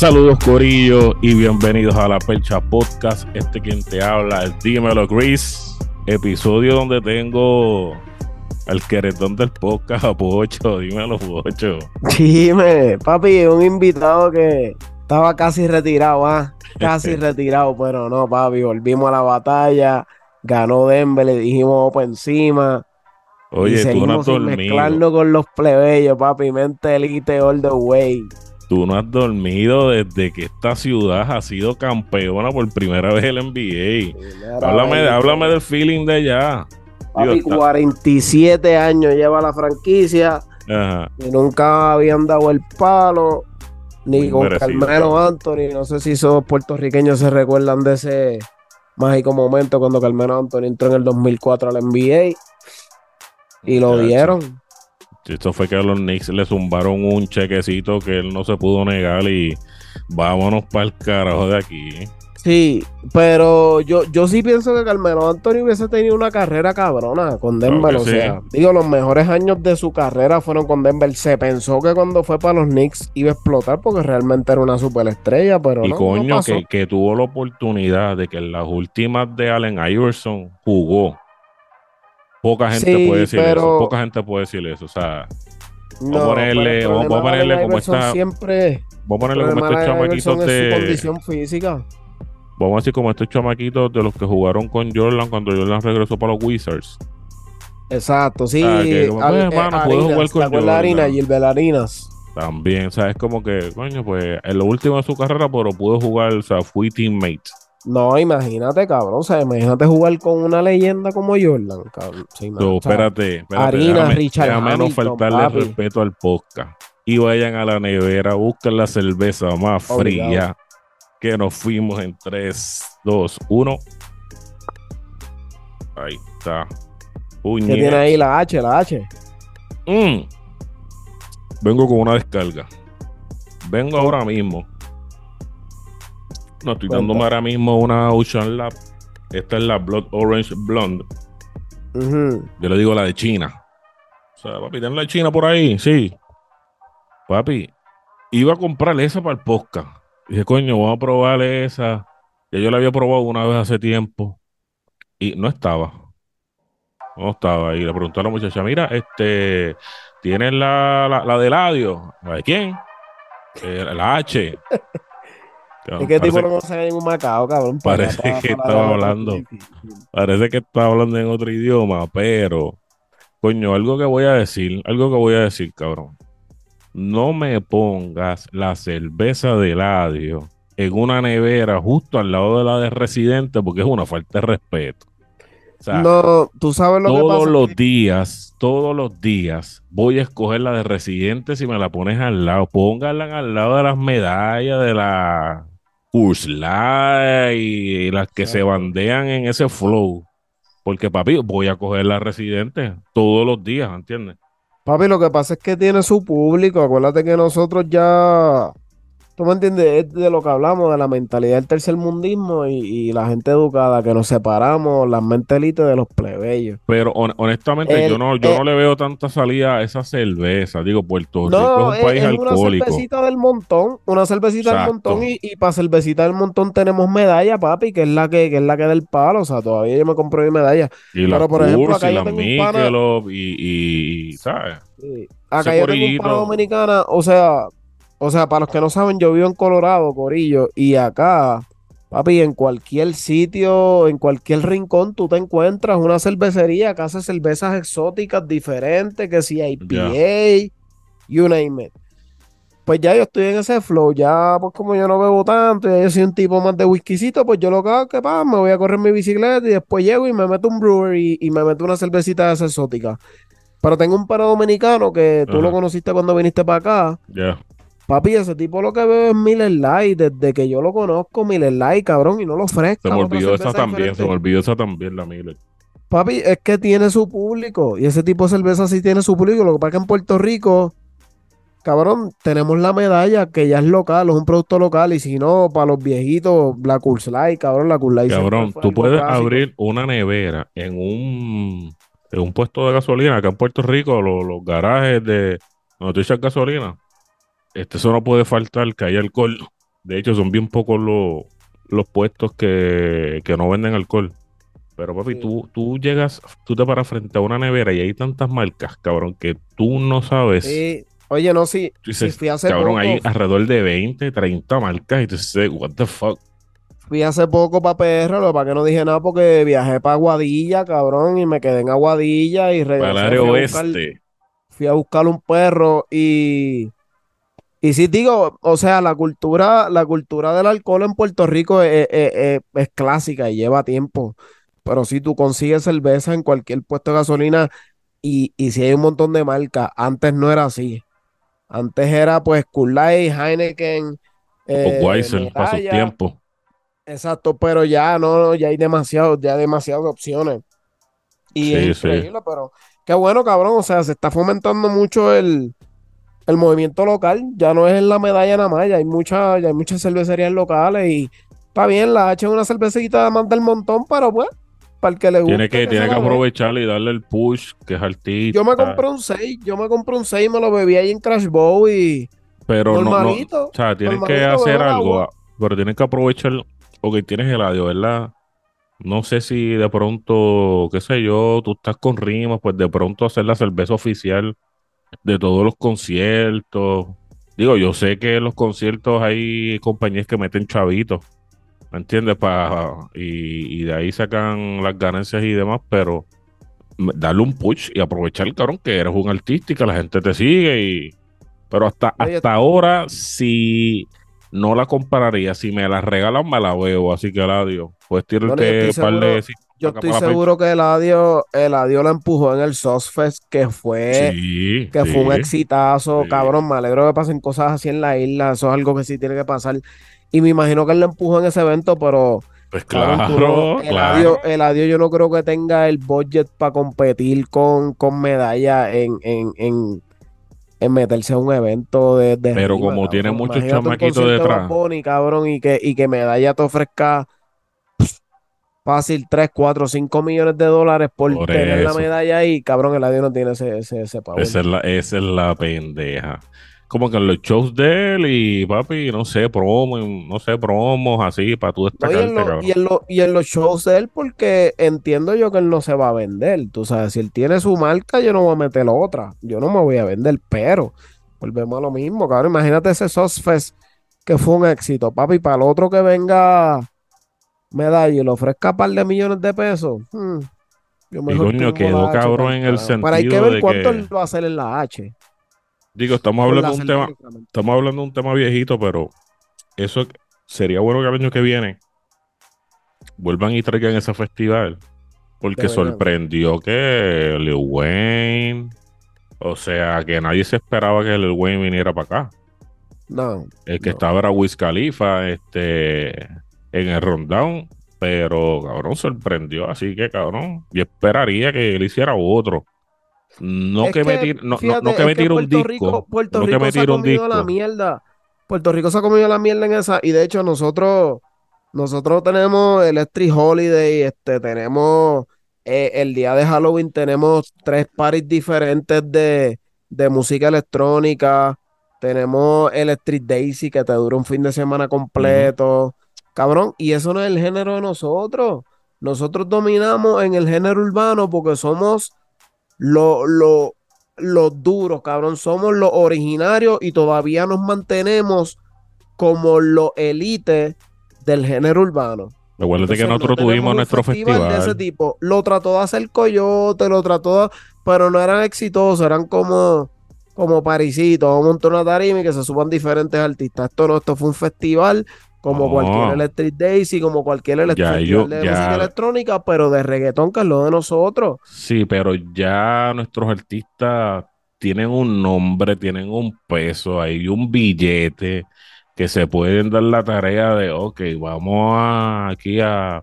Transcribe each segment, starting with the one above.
Saludos Corillo y bienvenidos a la Percha Podcast. Este quien te habla es Dímelo Chris. Episodio donde tengo al queretón del podcast a Pocho. Dímelo Pocho. Dime, papi, un invitado que estaba casi retirado, ¿ah? Casi retirado, pero no, papi, volvimos a la batalla. Ganó Denver, le dijimos por encima. Oye, tú no has dormido. Mezclando con los plebeyos, papi, mente elite all the way. Tú no has dormido desde que esta ciudad ha sido campeona por primera vez en el NBA. Háblame, háblame del feeling de allá. Papi, 47 años lleva la franquicia y nunca habían dado el palo. Ni con Carmelo Anthony. No sé si esos puertorriqueños se recuerdan de ese mágico momento cuando Carmelo Anthony entró en el 2004 al NBA. Y lo dieron. Esto fue que a los Knicks le zumbaron un chequecito que él no se pudo negar y vámonos para el carajo de aquí. Sí, pero yo, yo sí pienso que Carmelo Anthony hubiese tenido una carrera cabrona con Denver. o sea, digo, los mejores años de su carrera fueron con Denver. Se pensó que cuando fue para los Knicks iba a explotar porque realmente era una superestrella, pero y no. coño, que, que tuvo la oportunidad de que en las últimas de Allen Iverson jugó Poca gente puede decir eso. Poca gente puede decir eso. O sea, vamos a ponerle, vamos a ponerle como está. Siempre. Vamos a ponerle como estos chamaquitos de. condición física. Vamos a decir como estos chamaquitos de los que jugaron con Jordan cuando Jordan regresó para los Wizards. Exacto, sí. Que, como, pues, hermano, puedo jugar con Jordan. y el Belarinas. También, o sea, es como que, coño, pues en lo último de su carrera, pero pudo jugar, o sea, fui teammate. No, imagínate, cabrón. O sea, imagínate jugar con una leyenda como Jordan, cabrón. no, espérate, espérate. Harina, déjame, Richard déjame no faltarle respeto al podcast. Y vayan a la nevera, busquen la cerveza más fría. Que nos fuimos en 3, 2, 1. Ahí está. ¿Qué tiene ahí la H, la H? Mm. Vengo con una descarga. Vengo ahora mismo no, estoy dándome ahora mismo una Ocean Lab. Esta es la Blood Orange Blonde. Yo le digo la de China. O sea, papi, ¿tienen la de China por ahí? Sí. Papi, iba a comprarle esa para el podcast. Dije, coño, vamos a probarle esa. Ya yo la había probado una vez hace tiempo. Y no estaba. No estaba. Y le pregunté a la muchacha, mira, este, ¿tienes la, la, la de Ladio? ¿La de quién? Eh, la H. ¿Y qué tipo no se en un macao, cabrón? Parece que estaba hablando. Parece que estaba hablando en otro idioma, pero. Coño, algo que voy a decir, algo que voy a decir, cabrón. No me pongas la cerveza de Ladio en una nevera justo al lado de la de Residente porque es una falta de respeto. no, tú sabes lo que pasa. Todos los días, todos los días voy a escoger la de Residente si me la pones al lado. Póngala al lado de las medallas de la Ursula y las que se bandean en ese flow. Porque, papi, voy a coger la residente todos los días, ¿entiendes? Papi, lo que pasa es que tiene su público. Acuérdate que nosotros ya ¿Tú me entiendes? Es de lo que hablamos, de la mentalidad del tercermundismo y, y la gente educada, que nos separamos, las mentalitas de los plebeyos. Pero honestamente, yo no yo no le veo tanta salida a esa cerveza. Digo, Puerto Rico es un país alcohólico. una cervecita del montón, una cervecita del montón y, y para cervecita del montón tenemos medalla, papi, que es la que, que es la que del palo. O sea, todavía yo me compré mi medalla. Y Pero, por ejemplo, acá y yo tengo un pana... y, y, ¿sabes? Acá yo tengo un pana dominicana, o sea o sea, para los que no saben, yo vivo en Colorado, Corillo, y acá, papi, en cualquier sitio, en cualquier rincón, tú te encuentras una cervecería que hace cervezas exóticas diferentes, que si hay PA, you name it. Pues ya yo estoy en ese flow, ya pues como yo no bebo tanto, ya yo soy un tipo más de whiskycito, pues yo lo que hago que pa, me voy a correr mi bicicleta y después llego y me meto un brewery y, me meto una cervecita de esa exótica. Pero tengo un paro dominicano que tú lo conociste cuando viniste para acá. Ya. Papi, ese tipo lo que veo es Miller Light. Desde que yo lo conozco, Miller Light, cabrón, y no lo ofrezco. Se me olvidó esa también, se me olvidó esa también, la Miller. Papi, es que tiene su público y ese tipo de cerveza sí tiene su público. Lo que pasa es que en Puerto Rico, cabrón, tenemos la medalla que ya es local, es un producto local y si no, para los viejitos, la Cool Light, cabrón, la Cool Light. Cabrón, tú puedes abrir una nevera en un, en un puesto de gasolina acá en Puerto Rico, los, garajes de noticias gasolina. Este, eso no puede faltar que haya alcohol. De hecho, son bien pocos los, los puestos que, que no venden alcohol. Pero papi, tú, tú llegas, tú te paras frente a una nevera y hay tantas marcas, cabrón, que tú no sabes. Sí. Oye, no, sí. fui hace cabrón, hay alrededor de 20, 30 marcas y tú dices, what the fuck. Fui hace poco para PR, lo para que no dije nada porque viajé para Aguadilla, cabrón, y me quedé en Aguadilla y regresé. Para el área oeste. fui a buscar un perro y y sí digo, o sea, la cultura, la cultura del alcohol en Puerto Rico es, clásica y lleva tiempo. Pero si tú consigues cerveza en cualquier puesto de gasolina y, si hay un montón de marcas, antes no era así. Antes era pues Cool Heineken, eh, Weiser, para su tiempo. Exacto, pero ya no, ya hay demasiado, ya demasiadas opciones. Y es increíble, pero qué bueno, cabrón. O sea, se está fomentando mucho el, el movimiento local. Ya no es en la medalla nada más, ya hay, mucha, ya hay muchas cervecerías locales y está bien, la H es una cervecita más del montón, pero pues para el que le guste. Tiene que, tiene que aprovechar y darle el push, que es artista. Yo me compré un 6, yo me compré un 6 y me lo bebí ahí en Crash Bow y. Pero no, O sea, tienen que hacer algo, pero tienen que aprovechar. Porque tienes el audio, ¿verdad? No sé si de pronto, qué sé yo, tú estás con rimas, pues de pronto hacer la cerveza oficial de todos los conciertos. Digo, yo sé que en los conciertos hay compañías que meten chavitos ¿me entiendes? y, de ahí sacan las ganancias y demás, pero darle un push y aprovechar, cabrón, que eres un artista y que la gente te sigue y... Pero hasta, hasta ahora, si no la compararía, si me la regalan, me la veo, así que la adiós. Pues tirarte un par de... Yo estoy seguro que el adiós, el adiós la empujó en el Sosfest, que fue, que fue un exitazo, cabrón. Me alegro que pasen cosas así en la isla. Eso es algo que sí tiene que pasar. Y me imagino que él lo empujó en ese evento, pero. Pues claro, el, Adiós, yo no creo que tenga el budget para competir con, con medalla en, en, en, meterse a un evento de. pero como tiene muchos chamaquitos detrás. cabrón, y que, y que medalla te ofrezca fácil 3, 4, 5 millones de dólares por, tener la medalla ahí, cabrón, el adiós no tiene ese, ese, ese Esa es, la, esa es la pendeja como que en los shows de él y papi, no sé, promo, no sé, promos así para tú destacarte, y, en y, en los shows de él, porque entiendo yo que él no se va a vender. Tú sabes, si él tiene su marca, yo no voy a meter otra. Yo no me voy a vender, pero volvemos a lo mismo, cabrón. Imagínate ese Sosfest que fue un éxito, papi, para el otro que venga medalla y le ofrezca un par de millones de pesos. Hmm, yo coño, quedó cabrón en el sentido. Pero hay que ver cuánto él va a hacer en la H. Digo, estamos hablando de un tema, estamos hablando de un tema viejito, pero eso sería bueno que el año que viene vuelvan y traigan ese festival. Porque sorprendió que Lil Wayne, o sea, que nadie se esperaba que Lil Wayne viniera para acá. No. El que estaba era Wiz Khalifa, este, en el rundown, pero cabrón sorprendió, así que cabrón, y esperaría que él hiciera otro. No que, me tire, no, no, que me tire un disco. Rico, Puerto Rico se ha comido la mierda. Puerto Rico se ha comido la mierda en esa. Y de hecho, nosotros, nosotros tenemos Electric Holiday, este, tenemos eh, el día de Halloween, tenemos tres paris diferentes de, de música electrónica. Tenemos Electric Daisy, que te dura un fin de semana completo. Cabrón, y eso no es el género de nosotros. Nosotros dominamos en el género urbano porque somos los lo, lo duros, cabrón. Somos los originarios y todavía nos mantenemos como los elites del género urbano. Acuérdate que nosotros tuvimos nuestro festival, de ese tipo. Lo trató de hacer Coyote, lo trató de... Pero no eran exitosos, eran como como Parisito, vamos a montar una tarima y que se suban diferentes artistas. Esto no, esto fue un festival como cualquier Electric Daisy, como cualquier Electric de música electrónica, pero de reggaetón, que es lo de nosotros. Sí, pero ya nuestros artistas tienen un nombre, tienen un peso, hay un billete que se pueden dar la tarea de, ok, vamos aquí a,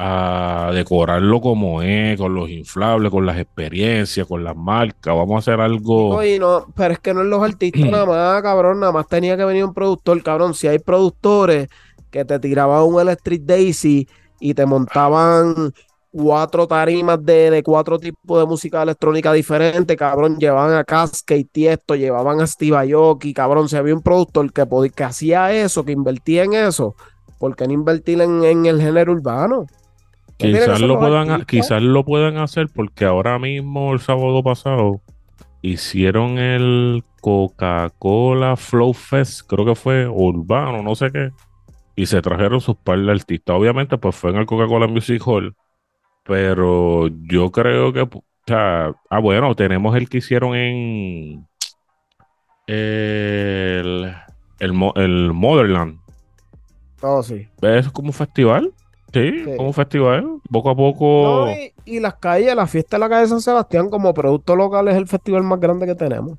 a decorarlo como es, con los inflables, con las experiencias, con las marcas. Vamos a hacer algo. no, pero es que no es los artistas nada más, cabrón. Nada más tenía que venir un productor, cabrón. Si hay productores que te tiraban un Electric Daisy y te montaban cuatro tarimas de, cuatro tipos de música electrónica diferente, cabrón, llevaban a Casca y Tiesto, llevaban a Steve Aoki, cabrón, si había un productor que, que hacía eso, que invertía en eso, ¿por qué no invertir en, el género urbano? Quizás lo, puedan, quizás lo puedan hacer porque ahora mismo, el sábado pasado, hicieron el Coca-Cola Flow Fest, creo que fue urbano, no sé qué, y se trajeron sus par de artistas. Obviamente, pues fue en el Coca-Cola Music Hall pero yo creo que, o sea, ah, bueno, tenemos el que hicieron en el, el, el Motherland. Oh, sí. ¿Es como un festival? Sí, como un festival. Poco a poco. No, y, las calles, la fiesta de la calle de San Sebastián, como producto local, es el festival más grande que tenemos.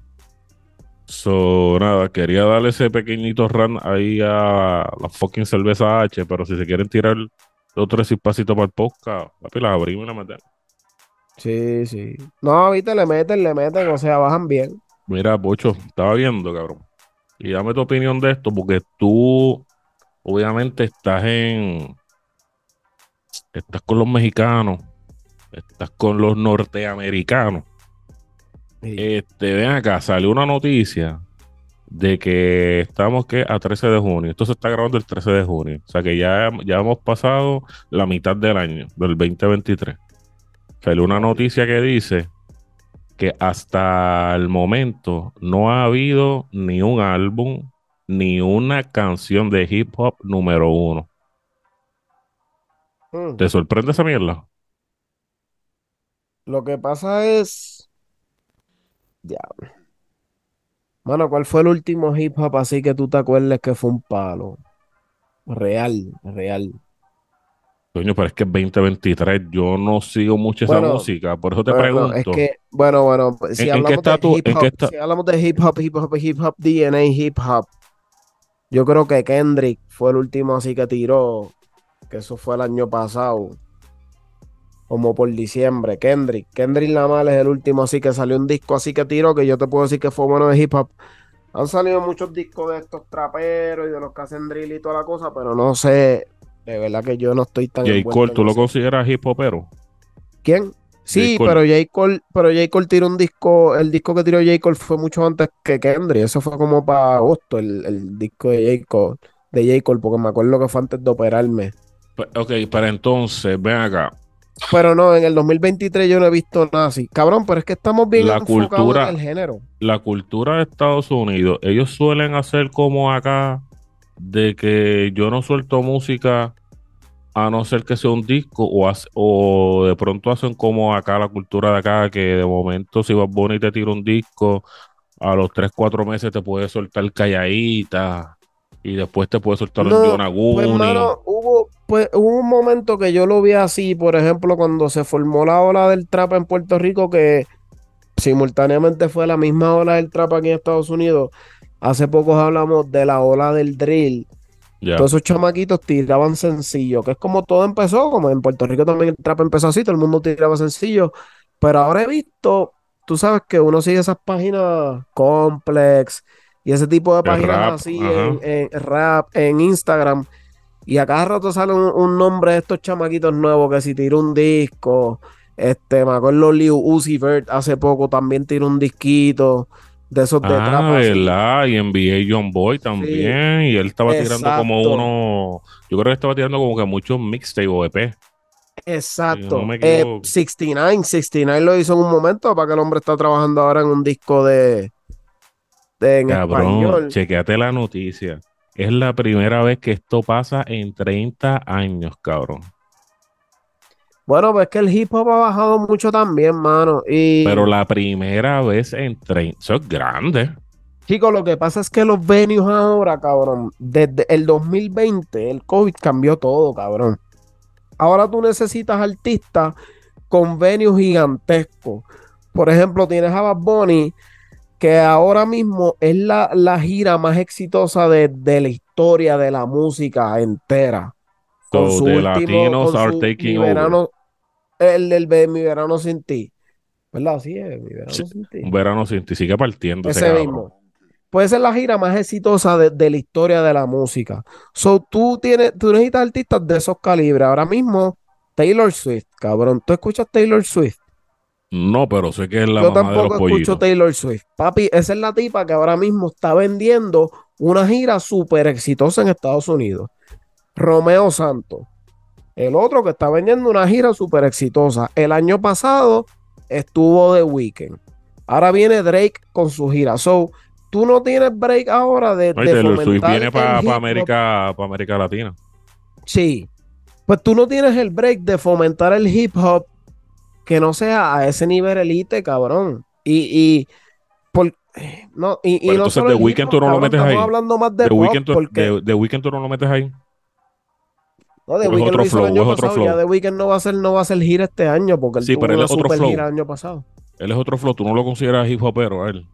So, nada, quería darle ese pequeñito run ahí a la fucking cerveza H, pero si se quieren tirar dos, tres pasitos para el podcast, papi, las abrimos y las metemos. Sí, sí. No, viste, le meten, le meten, o sea, bajan bien. Mira, Pocho, estaba viendo, cabrón. Y dame tu opinión de esto, porque tú, obviamente, estás en. Estás con los mexicanos, estás con los norteamericanos. Este, ven acá, salió una noticia de que estamos que a 13 de junio. Esto se está grabando el 13 de junio. O sea que ya, ya hemos pasado la mitad del año, del 2023. Salió una noticia que dice que hasta el momento no ha habido ni un álbum ni una canción de hip hop número uno. Hmm. ¿Te sorprende esa mierda? Lo que pasa es. Ya. Mano, ¿cuál fue el último hip hop así que tú te acuerdes que fue un palo? Real, real. Coño, pero es que 2023 yo no sigo mucho esa música, por eso te pregunto. es que, bueno, bueno, si, hablamos, de hip -hop, si hablamos de hip hop, hip hop, hip hop, DNA, hip hop, yo creo que Kendrick fue el último así que tiró, que eso fue el año pasado como por diciembre. Kendrick, Kendrick Lamar es el último así que salió un disco así que tiró, que yo te puedo decir que fue bueno de hip hop. Han salido muchos discos de estos traperos y de los que hacen drill y toda la cosa, pero no sé, de verdad que yo no estoy tan... J. Cole, ¿tú lo consideras hip hopero? ¿Quién? Sí, pero J. Cole, pero J. Cole tiró un disco, el disco que tiró J. Cole fue mucho antes que Kendrick, eso fue como para agosto, el, disco de J. Cole, de J. Cole, porque me acuerdo que fue antes de operarme. Ok, para entonces, ven acá, pero no, en el 2023 yo no he visto nada así. Cabrón, pero es que estamos bien la enfocados cultura, en el género. La cultura de Estados Unidos, ellos suelen hacer como acá, de que yo no suelto música a no ser que sea un disco, o, o de pronto hacen como acá la cultura de acá, que de momento si vas bonito y te tira un disco, a los 3, 4 meses te puede soltar calladita y después te puede soltar un Jonaguni. Pues, hubo, pues, hubo un momento que yo lo vi así, por ejemplo, cuando se formó la ola del trap en Puerto Rico, que simultáneamente fue la misma ola del trap aquí en Estados Unidos. Hace poco hablamos de la ola del drill. Todos esos chamaquitos tiraban sencillo, que es como todo empezó, como en Puerto Rico también el trap empezó así, todo el mundo tiraba sencillo. Pero ahora he visto, tú sabes que uno sigue esas páginas complex, y ese tipo de páginas así en, rap, en Instagram. Y a cada rato sale un, nombre de estos chamaquitos nuevos que si tiró un disco. Este, me acuerdo Liu Uzi Vert hace poco también tiró un disquito de esos de ah, verdad, y NBA John Boy también, y él estaba tirando como uno, yo creo que estaba tirando como que muchos mixtape o EP. Exacto. 69, 69 eh, lo hizo en un momento, para que el hombre está trabajando ahora en un disco de, en Cabrón, chequeate la noticia. Es la primera vez que esto pasa en 30 años, cabrón. Bueno, pues que el hip hop ha bajado mucho también, mano. Y... Pero la primera vez en 30. Eso es grande. Chicos, lo que pasa es que los venues ahora, cabrón, desde el 2020, el COVID cambió todo, cabrón. Ahora tú necesitas artistas con venues gigantescos. Por ejemplo, tienes a Bad Bunny que ahora mismo es la, gira más exitosa de, la historia de la música entera. Con su último, mi verano, el del mi verano sin ti. ¿Verdad? Sí, es mi verano sin ti. Un verano sin ti, sigue partiendo. Ese, mismo. Puede ser la gira más exitosa de, la historia de la música. So, tú, tienes, tú necesitas artistas de esos calibres. Ahora mismo, Taylor Swift, cabrón. ¿Tú escuchas Taylor Swift? No, pero sé que es la Yo tampoco escucho Taylor Swift. Papi, esa es la tipa que ahora mismo está vendiendo una gira súper exitosa en Estados Unidos. Romeo Santos. El otro que está vendiendo una gira súper exitosa. El año pasado estuvo The Weeknd. Ahora viene Drake con su gira. So, tú no tienes break ahora de, no, de Swift viene para América, para América Latina. Sí. Pues tú no tienes el break de fomentar el hip hop que no sea a ese nivel elite, cabrón. Y, y por, no, y, y entonces The Weeknd tú no lo metes ahí. hablando más de The Weeknd tú no lo metes ahí. No, The Weeknd lo hizo el año pasado, ya The Weeknd no va a ser, no va a ser gira este año porque él sí, tuvo pero él es otro flow. gira el año pasado. Él es otro flow, tú no lo consideras hip hopero a él.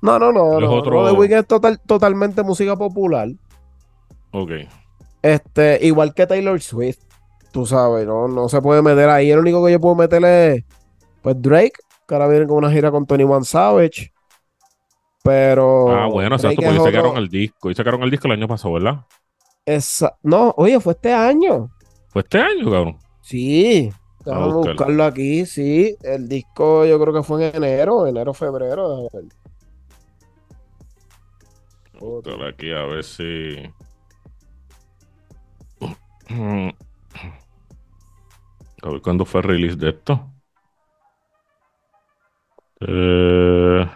No, no, no, no, otro... The Weeknd es total, totalmente música popular. Ok. Este, igual que Taylor Swift. Tú sabes, no, no se puede meter ahí. El único que yo puedo meterle es pues Drake, que ahora viene con una gira con Tony One Savage. Pero. Ah, bueno, exacto, porque sacaron el disco. Y sacaron el disco el año pasado, ¿verdad? Esa... No, oye, fue este año. ¿Fue este año, cabrón? Sí. Vamos a buscarlo aquí, sí. El disco yo creo que fue en enero, enero, febrero. Buscar aquí a ver si. A ver cuándo fue el release de esto. Eh,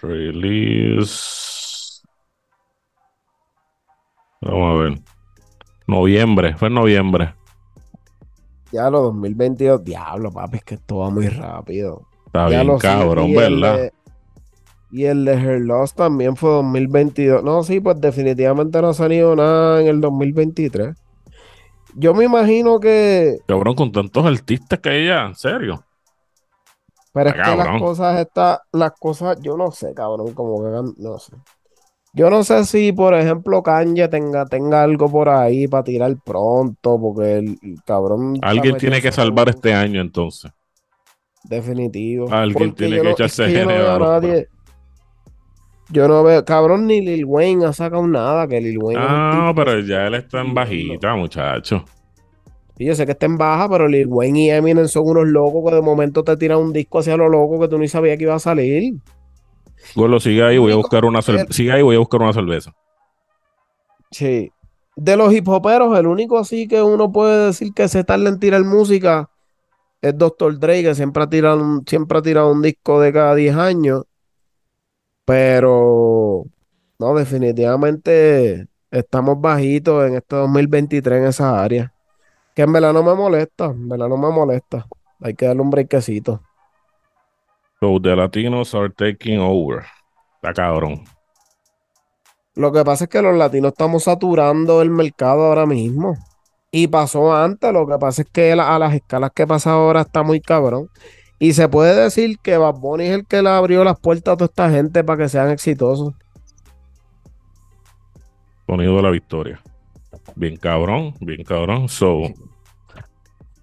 release. Vamos a ver. Noviembre, fue en noviembre. Ya lo 2022, diablo, papi, es que esto va muy rápido. Está bien cabrón, ¿verdad? y el de Her Loss también fue 2022. No, sí, pues definitivamente no ha salido nada en el 2023. Yo me imagino que. Cabrón, con tantos artistas que hay ya, en serio. Pero es que las cosas está, las cosas, yo no sé, cabrón, como que no sé. Yo no sé si, por ejemplo, Kanye tenga, tenga algo por ahí para tirar pronto, porque el, cabrón. Alguien tiene que salvar este año entonces. Definitivo. Alguien tiene que echarse es nadie. Yo no veo, cabrón, ni Lil Wayne ha sacado nada, que Lil Wayne. Ah, pero ya él está en bajita, muchacho. Y yo sé que está en baja, pero Lil Wayne y Eminem son unos locos que de momento te tiran un disco hacia lo loco que tú ni sabías que iba a salir. Bueno, sigue ahí, voy a buscar una cerveza. Sigue ahí, voy a buscar una cerveza. Sí. De los hip hoperos, el único así que uno puede decir que se tarda en tirar música es Dr. Dre, que siempre ha tirado un, siempre ha tirado un disco de cada 10 años. Pero no, definitivamente estamos bajitos en este 2023 en esa área. Que en verdad no me molesta, en verdad no me molesta. Hay que darle un breakcito. So the Latinos are taking over. Está cabrón. Lo que pasa es que los latinos estamos saturando el mercado ahora mismo. Y pasó antes, lo que pasa es que a las escalas que pasa ahora está muy cabrón. Y se puede decir que Bad Bunny es el que le abrió las puertas a toda esta gente para que sean exitosos. Sonido de la victoria. Bien cabrón, bien cabrón. So,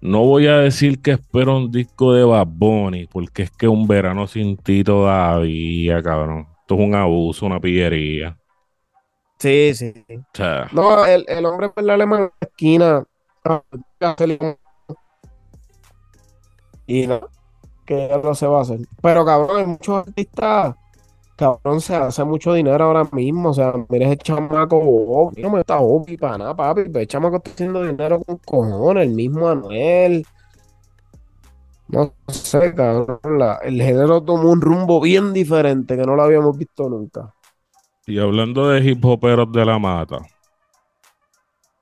no voy a decir que espero un disco de Bad Bunny, porque es que un verano sin ti todavía, cabrón. Esto es un abuso, una pillería. Sí, sí. no, el, el hombre por la alemán esquina. Y no, que no se va a hacer. Pero cabrón, hay muchos artistas cabrón, se hace mucho dinero ahora mismo. O sea, mira ese chamaco Obi, no me está Obi para nada, papi. Pero el chamaco está haciendo dinero con cojones, el mismo Anuel. No sé, cabrón. el género tomó un rumbo bien diferente que no lo habíamos visto nunca. Y hablando de hip hoperos de la mata,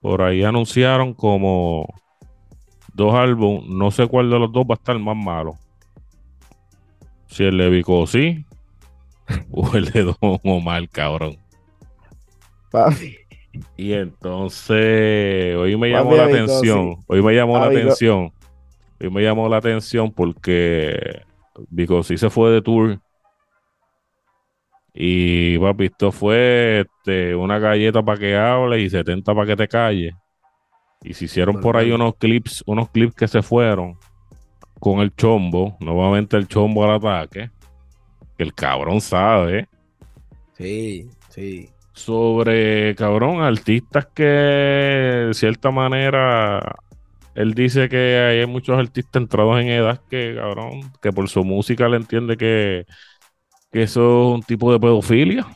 por ahí anunciaron como dos álbumes, no sé cuál de los dos va a estar más malo. Si el de sí o el de Don Omar, cabrón. Papi. Y entonces, hoy me llamó la atención. Hoy me llamó la atención. Hoy me llamó la atención porque sí se fue de tour. Y papi, esto fue este, una galleta para que hable y 70 para que te calle. Y se hicieron por ahí unos clips, unos clips que se fueron con el chombo, nuevamente el chombo al ataque. El cabrón sabe. Sí, sí. Sobre, cabrón, artistas que de cierta manera él dice que hay muchos artistas entrados en edad que, cabrón, que por su música le entiende que, que eso es un tipo de pedofilia.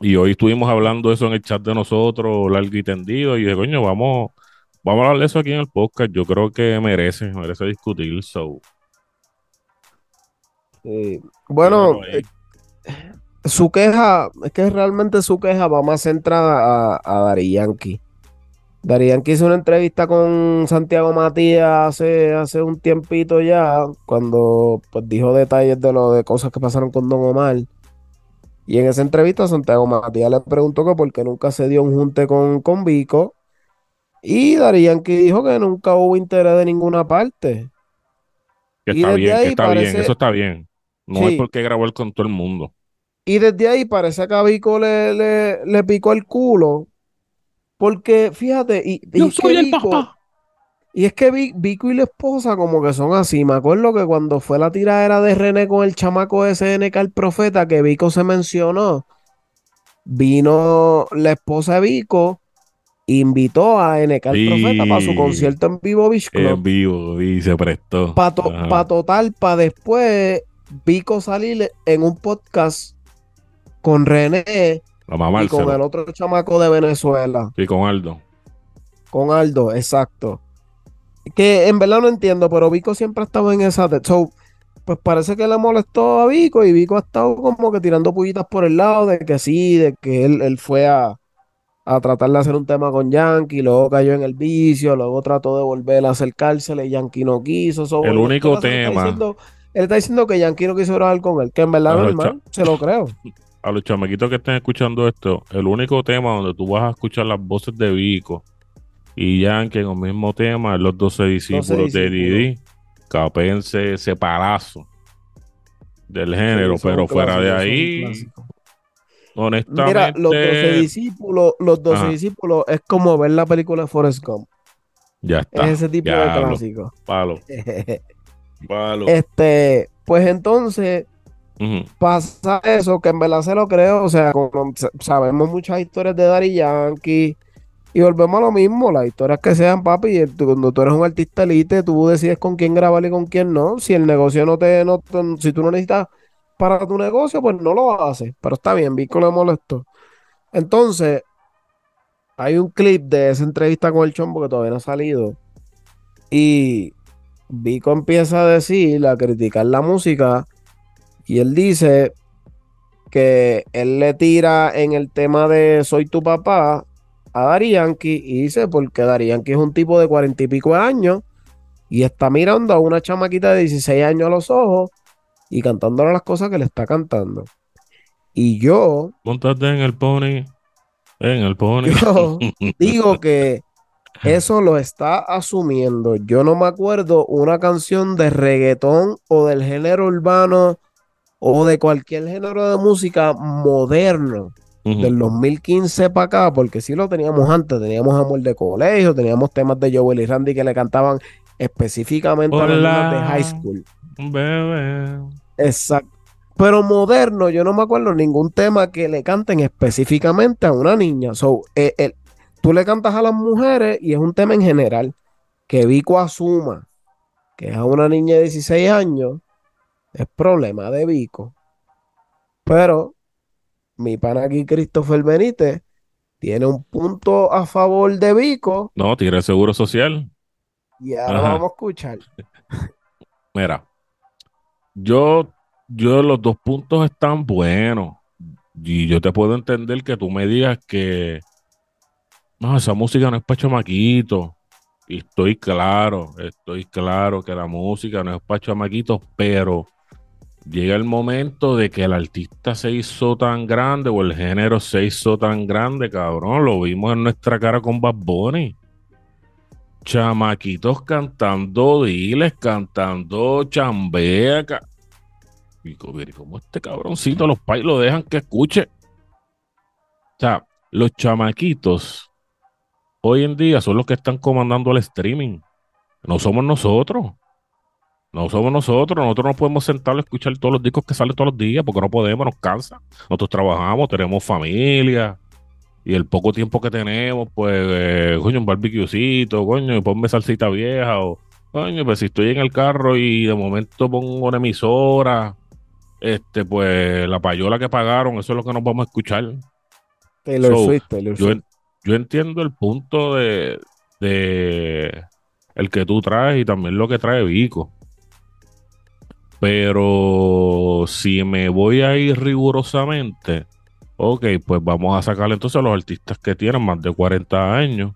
Y hoy estuvimos hablando eso en el chat de nosotros, largo y tendido, y dije, coño, vamos, vamos a hablar de eso aquí en el podcast. Yo creo que merece, merece discutir. So. bueno, eh, su queja, es que realmente su queja va más centrada a, a Dari Yankee. Dari Yankee hizo una entrevista con Santiago Matías hace, hace un tiempito ya, cuando pues, dijo detalles de lo de cosas que pasaron con Don Omar. Y en esa entrevista Santiago Matías le preguntó que por qué nunca se dio un junte con, con Vico. Y Darían que dijo que nunca hubo interés de ninguna parte. Que está bien, que está bien, eso está bien. No es porque grabó él con todo el mundo. Y desde ahí parece que a Vico le, le, picó el culo. Porque, fíjate, y, Yo soy el papá. Y es que Vico y la esposa como que son así. Me acuerdo que cuando fue la tiradera de René con el chamaco SNK, el profeta, que Vico se mencionó, vino la esposa de Vico, invitó a NK el profeta para su concierto en vivo Beach En vivo, y se prestó. Para total, para después Vico salir en un podcast con René y con el otro chamaco de Venezuela. Y con Aldo. Con Aldo, exacto. Que en verdad no entiendo, pero Vico siempre ha estado en esa. So, pues parece que le molestó a Vico y Vico ha estado como que tirando pullitas por el lado de que sí, de que él, fue a, tratar de hacer un tema con Yankee, luego cayó en el vicio, luego trató de volver a acercársele y Yankee no quiso. el único tema. Él está, diciendo, que Yankee no quiso grabar con él, que en verdad no es mal, se lo creo. A los chamaquitos que estén escuchando esto, el único tema donde tú vas a escuchar las voces de Vico y Yankee en el mismo tema, los 12 discípulos, de Didi, capense ese palazo del género, pero fuera de ahí, honestamente. Mira, los 12 discípulos, los 12 discípulos es como ver la película de Forrest Gump. Ya está. Es ese tipo de clásico. Palo. Palo. Este, pues entonces. Pasa eso, que en verdad se lo creo. O sea, sabemos muchas historias de Daddy Yankee, y volvemos a lo mismo, las historias que sean, papi, cuando tú eres un artista elite, tú decides con quién grabar y con quién no. Si el negocio no te, no, si tú no necesitas para tu negocio, pues no lo haces. Pero está bien, Vico le molestó. Entonces, hay un clip de esa entrevista con el chombo que todavía no ha salido. Y Vico empieza a decir, a criticar la música. Y él dice que él le tira en el tema de Soy tu papá a Dari y dice, porque Dari es un tipo de cuarenta y pico de años y está mirando a una chamaquita de 16 años a los ojos y cantándole las cosas que le está cantando. Y yo... Montate en el pony. En el pony. digo que eso lo está asumiendo. Yo no me acuerdo una canción de reggaetón o del género urbano o de cualquier género de música moderno del 2015 para acá, porque sí lo teníamos antes, teníamos Amor de Colegio, teníamos temas de Joel y Randy que le cantaban específicamente a las de high school. Bebé. Exacto. Pero moderno, yo no me acuerdo ningún tema que le canten específicamente a una niña. So, eh, tú le cantas a las mujeres y es un tema en general que Vico asuma que es a una niña de 16 años, es problema de Vico. Pero mi pana aquí, Christopher Benítez, tiene un punto a favor de Vico. No, tiene seguro social. Y ahora vamos a escuchar. Mira, yo, yo los dos puntos están buenos. Y yo te puedo entender que tú me digas que no, esa música no es para chamaquitos. Y estoy claro, estoy claro que la música no es para chamaquitos, pero llega el momento de que el artista se hizo tan grande o el género se hizo tan grande, cabrón. Lo vimos en nuestra cara con Bad Bunny. Chamaquitos cantando diles, cantando chambea. Y como este cabroncito, los pais lo dejan que escuche. O sea, los chamaquitos hoy en día son los que están comandando el streaming. No somos nosotros. No somos nosotros. Nosotros no podemos sentar a escuchar todos los discos que salen todos los días porque no podemos, nos cansa. Nosotros trabajamos, tenemos familia. Y el poco tiempo que tenemos, pues, eh, coño, un barbecuecito, coño, ponme salsita vieja o, coño, pues si estoy en el carro y de momento pongo una emisora, este, pues la payola que pagaron, eso es lo que nos vamos a escuchar. Yo, entiendo el punto de, de el que tú traes y también lo que trae Vico. Pero si me voy a ir rigurosamente, ok, pues vamos a sacarle entonces a los artistas que tienen más de 40 años.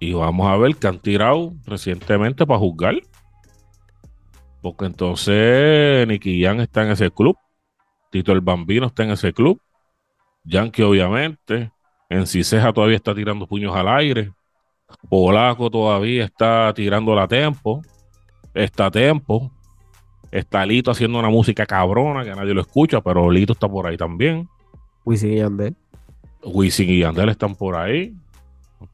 Y vamos a ver que han tirado recientemente para juzgar. Porque entonces Nicky Jan está en ese club. Tito el Bambino está en ese club. Yankee, obviamente. En Ciseja todavía está tirando puños al aire. Polaco todavía está tirando la tempo. Está tempo. Está Lito haciendo una música cabrona que nadie lo escucha, pero Lito está por ahí también. Wisin y Yandel. Wisin y Yandel están por ahí.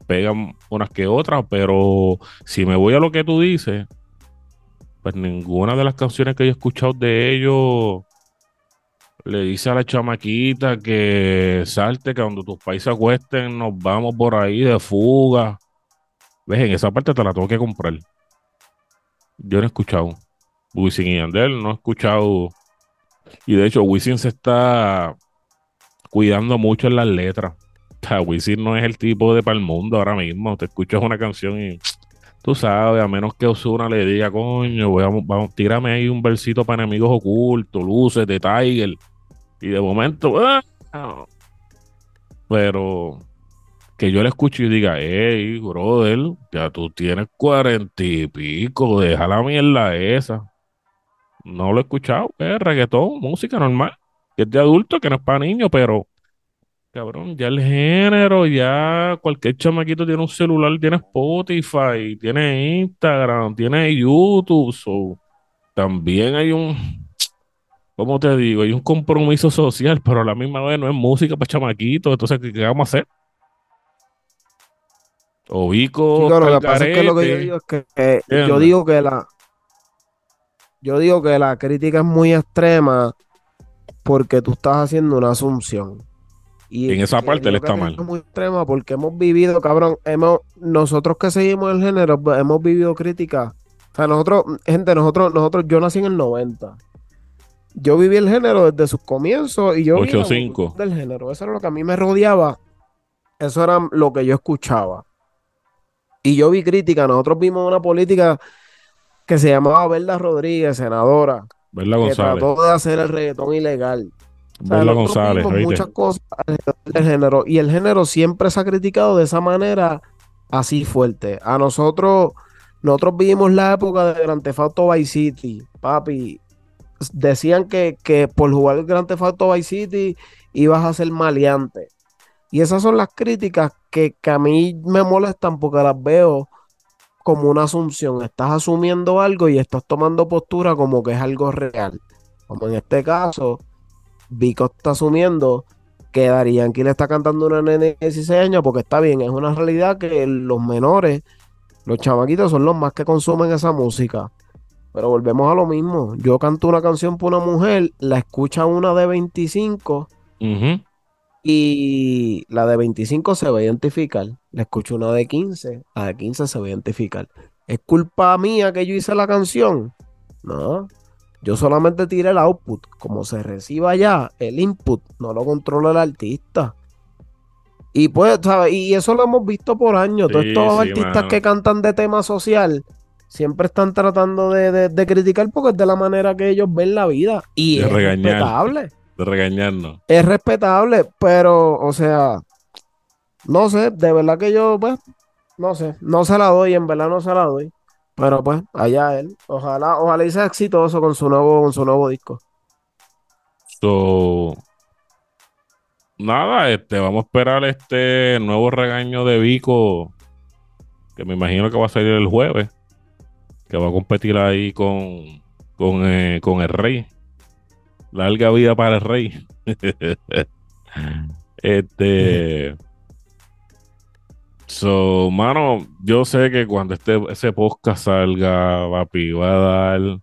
Pegan unas que otras, pero si me voy a lo que tú dices, pues ninguna de las canciones que yo he escuchado de ellos le dice a la chamaquita que salte, que cuando tus países acuesten nos vamos por ahí de fuga. Ves, en esa parte te la tengo que comprar. Yo no he escuchado. Wisin y Yandel, no he escuchado. Y de hecho, Wisin se está cuidando mucho en las letras. O sea, Wisin no es el tipo de para el mundo ahora mismo. Te escuchas una canción y tú sabes, a menos que Osuna le diga, coño, vamos, tírame ahí un versito para enemigos ocultos, luces de Tiger. Y de momento, ¡ah! pero que yo le escucho y diga, hey, brother, ya tú tienes cuarenta y pico, deja la mierda esa. No lo he escuchado, es reggaetón, música normal, que es de adulto, que no es para niños, pero cabrón, ya el género, ya cualquier chamaquito tiene un celular, tiene Spotify, tiene Instagram, tiene YouTube, también hay un ¿cómo te digo? Hay un compromiso social, pero a la misma vez no es música para chamaquitos. Entonces, ¿qué, vamos a hacer? Obico. lo que pasa es que lo que yo digo es que yo digo que la yo digo que la crítica es muy extrema porque tú estás haciendo una asunción. Y en esa parte él está mal. Es muy extrema porque hemos vivido, cabrón, hemos, nosotros que seguimos el género, hemos vivido críticas. O sea, nosotros, gente, nosotros, nosotros, yo nací en el 90 yo viví el género desde sus comienzos y yo 8, del género. Eso era lo que a mí me rodeaba. Eso era lo que yo escuchaba. Y yo vi crítica. Nosotros vimos una política que se llamaba Verda Rodríguez, senadora. Verla González. Que trató de hacer el reggaetón ilegal. Verla González. muchas cosas del género. Y el género siempre se ha criticado de esa manera así fuerte. A nosotros, nosotros vivimos la época de Grand Theft Auto Vice City, papi decían que, por jugar el Grand Theft Auto Vice City ibas a ser maleante. Y esas son las críticas que, a mí me molestan porque las veo como una asunción. Estás asumiendo algo y estás tomando postura como que es algo real. Como en este caso, Vico está asumiendo que Darían le está cantando una nene de 16 años porque está bien, es una realidad que los menores, los chamaquitos son los más que consumen esa música. Pero volvemos a lo mismo. Yo canto una canción por una mujer, la escucha una de 25 y la de 25 se va a identificar. La escucho una de 15, la de 15 se va a identificar. ¿Es culpa mía que yo hice la canción? No. Yo solamente tiré el output. Como se reciba ya, el input no lo controla el artista. Y pues, ¿sabes? Y eso lo hemos visto por años. Todos estos artistas que cantan de tema social siempre están tratando de, criticar porque es de la manera que ellos ven la vida. Y es respetable. De regañarnos. Es respetable, pero, o sea, no sé, de verdad que yo, pues, no sé, no se la doy, en verdad no se la doy. Pero pues, allá él. Ojalá, ojalá y sea exitoso con su nuevo, con su nuevo disco. So, nada, este, vamos a esperar este nuevo regaño de Vico, que me imagino que va a salir el jueves que va a competir ahí con, con, eh, con el rey. Larga vida para el rey. este. So, mano, yo sé que cuando este, ese podcast salga, papi, va a dar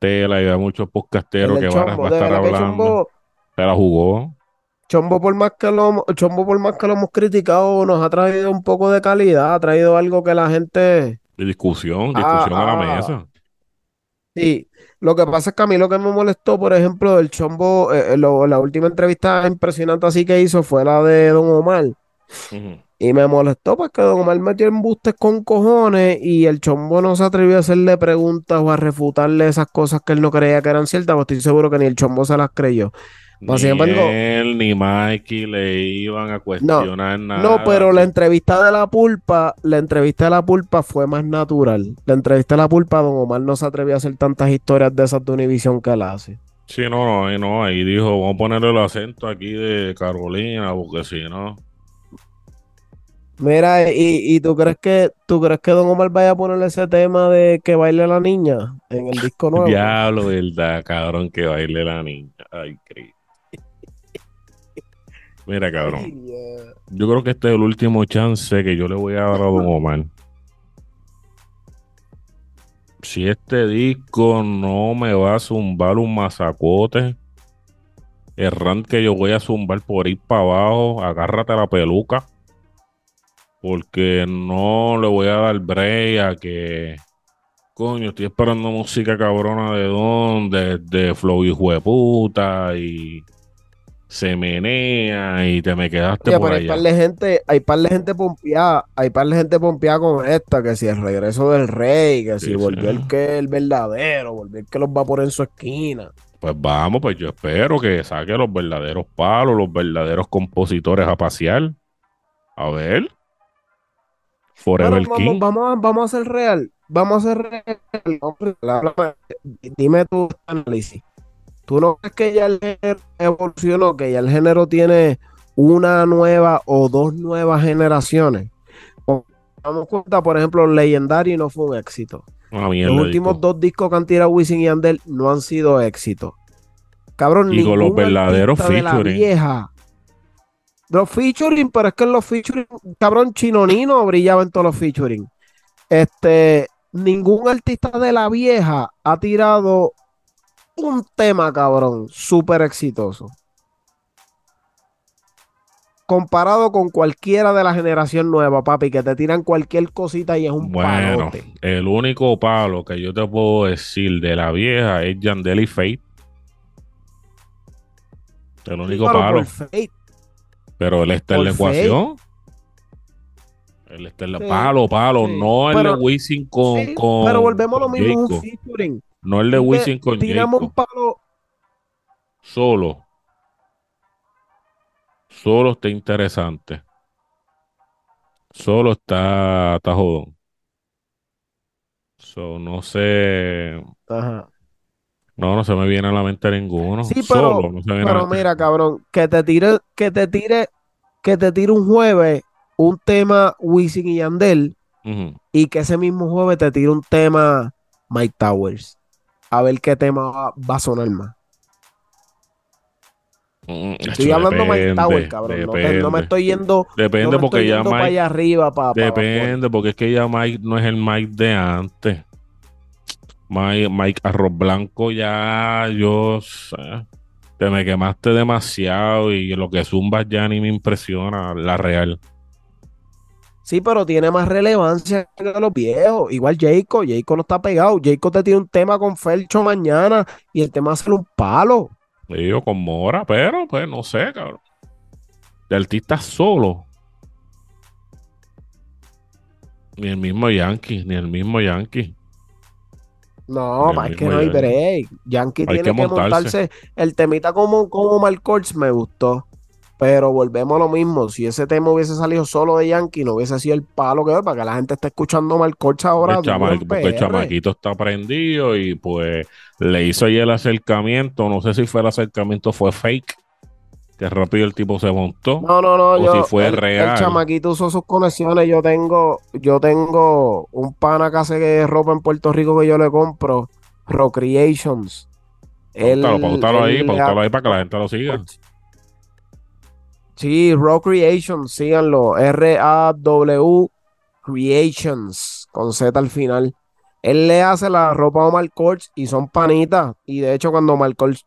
tela y a muchos podcasteros que van, a estar hablando. Se la jugó. Chombo por más que lo Chombo por más que lo hemos criticado nos ha traído un poco de calidad, ha traído algo que la gente de discusión, discusión a la ah, mesa. Sí, lo que pasa es que a mí lo que me molestó, por ejemplo, el Chombo, eh, eh, la última entrevista impresionante así que hizo fue la de Don Omar. Y me molestó porque Don Omar metió embustes con cojones y el chombo no se atrevió a hacerle preguntas o a refutarle esas cosas que él no creía que eran ciertas, pues estoy seguro que ni el chombo se las creyó. Ni él ni Mikey le iban a cuestionar nada. No, pero la entrevista de la pulpa, la entrevista de la pulpa fue más natural. La entrevista de la pulpa, Don Omar no se atrevió a hacer tantas historias de esas de Univision que él hace. Sí, no, no, ahí no, ahí dijo, vamos a ponerle el acento aquí de Carolina, porque si no. Mira, ¿y, tú crees que tú crees que Don Omar vaya a ponerle ese tema de que baile la niña en el disco nuevo? Diablo, verdad, cabrón, que baile la niña. Ay, Cristo. Mira, cabrón. Yo creo que este es el último chance que yo le voy a dar a Don Omar. Si este disco no me va a zumbar un masacote, el rant que yo voy a zumbar por ir para abajo, agárrate la peluca porque no le voy a dar break a que coño, estoy esperando música cabrona de don, de, flow hijo de puta y se menea y te me quedaste por Hay par de gente, hay par de gente pompeada, hay par de gente pompeada con esta, que si el regreso del rey, que si volvió el que el verdadero, volvió el que los va a poner en su esquina. Pues vamos, pues yo espero que saque los verdaderos palos, los verdaderos compositores a pasear. A ver. Forever King. Vamos, vamos, a ser real. Vamos a ser real. Dime tu análisis. ¿Tú no crees que ya el género evolucionó? Que ya el género tiene una nueva o dos nuevas generaciones. Damos cuenta, por ejemplo, Legendary no fue un éxito. Ah, los últimos dos discos que han tirado Wisin y Andel no han sido éxitos. Cabrón, y con los verdaderos featuring. vieja los featuring, pero es que en los featuring, cabrón, Chinonino brillaba en todos los featuring. Este, ningún artista de la vieja ha tirado un tema, cabrón, súper exitoso. Comparado con cualquiera de la generación nueva, papi, que te tiran cualquier cosita y es un bueno, El único palo que yo te puedo decir de la vieja es Yandel y Fate. El único palo. Pero él está en la ecuación. Él está en la palo, palo, no el de Wisin con, Pero volvemos a lo mismo, un featuring. No el de Wisin con Tiramos un palo. Solo. Solo está interesante. Solo está, está jodón. So, no sé. Ajá. No, no se me viene a la mente ninguno. Sí, pero, pero mira, cabrón, que te tire, que te tire, que te tire un jueves un tema Wisin y Yandel y que ese mismo jueves te tire un tema Mike Towers. A ver qué tema va, a sonar más. Mm, estoy hablando Mike Towers, cabrón. No, me estoy yendo. Depende porque ya Mike. allá arriba, depende, porque es que ya Mike no es el Mike de antes. Mike, Arroz Blanco ya yo te me quemaste demasiado y lo que zumbas ya ni me impresiona la real. Sí, pero tiene más relevancia que los viejos. Igual Jayco, Jayco no está pegado. Jayco te tiene un tema con Felcho mañana y el tema hace un palo. Digo, con Mora, pero pues no sé, cabrón. De artista solo. Ni el mismo Yankee, ni el mismo Yankee. No, más que no hay break. Yankee tiene que, montarse. El temita como, como me gustó. Pero volvemos a lo mismo. Si ese tema hubiese salido solo de Yankee, no hubiese sido el palo que para que la gente esté escuchando Marcords ahora. porque el chamaquito está prendido y pues le hizo ahí el acercamiento. No sé si fue el acercamiento, fue fake que rápido el tipo se montó. No, no, no, yo, si fue real. El chamaquito usó sus conexiones. Yo tengo, yo tengo un pana que hace ropa en Puerto Rico que yo le compro, Procreations. Pautalo, pautalo ahí, pautalo ahí para que la gente lo siga. Sí, Raw Creations, síganlo. R-A-W Creations, con Z al final. Él le hace la ropa a Omar Courts y son panitas. Y de hecho, cuando Omar Courts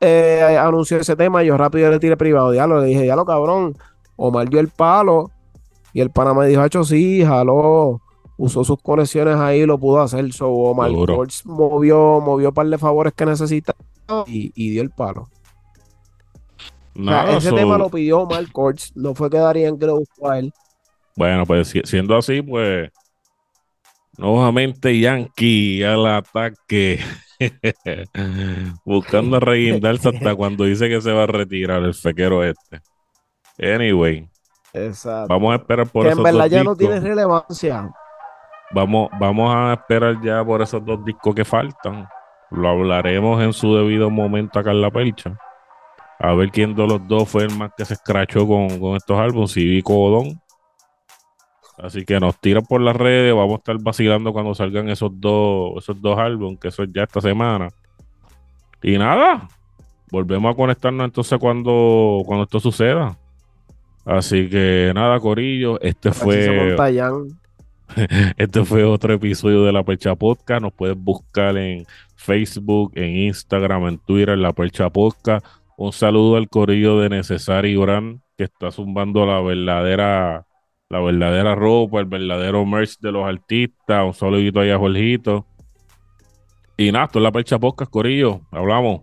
eh, anunció ese tema, yo rápido le tiré privado. Diablo, le dije, lo cabrón. Omar dio el palo. Y el pana me dijo, hecho sí, jaló. Usó sus conexiones ahí y lo pudo hacer. So, Omar Courts movió, movió un par de favores que necesitaba y, dio el palo. Ese tema lo pidió Omar Courts. No fue que Darían que lo buscó a él. Bueno, pues siendo así, pues nuevamente Yankee al ataque. Buscando reguindarse hasta cuando dice que se va a retirar el fequero este. Anyway. Vamos a esperar por que en verdad ya no tiene relevancia. Vamos, vamos a esperar ya por esos dos discos que faltan. Lo hablaremos en su debido momento acá en la percha. A ver quién de los dos fue el más que se escrachó con, con estos álbumes, si Vico o Don. Así que nos tiran por las redes, vamos a estar vacilando cuando salgan esos dos, esos dos álbumes, que eso es ya esta semana. Y nada, volvemos a conectarnos entonces cuando, cuando esto suceda. Así que nada, Corillo, este fue. Este fue otro episodio de La Percha Podcast. Nos puedes buscar en Facebook, en Instagram, en Twitter, en La Percha Podcast. Un saludo al Corillo de Necesario Gran, que está zumbando la verdadera la verdadera ropa, el verdadero merch de los artistas. Un saludito ahí a Jorgito. Y nada, esto es la Percha Podcast, Corillo. Hablamos.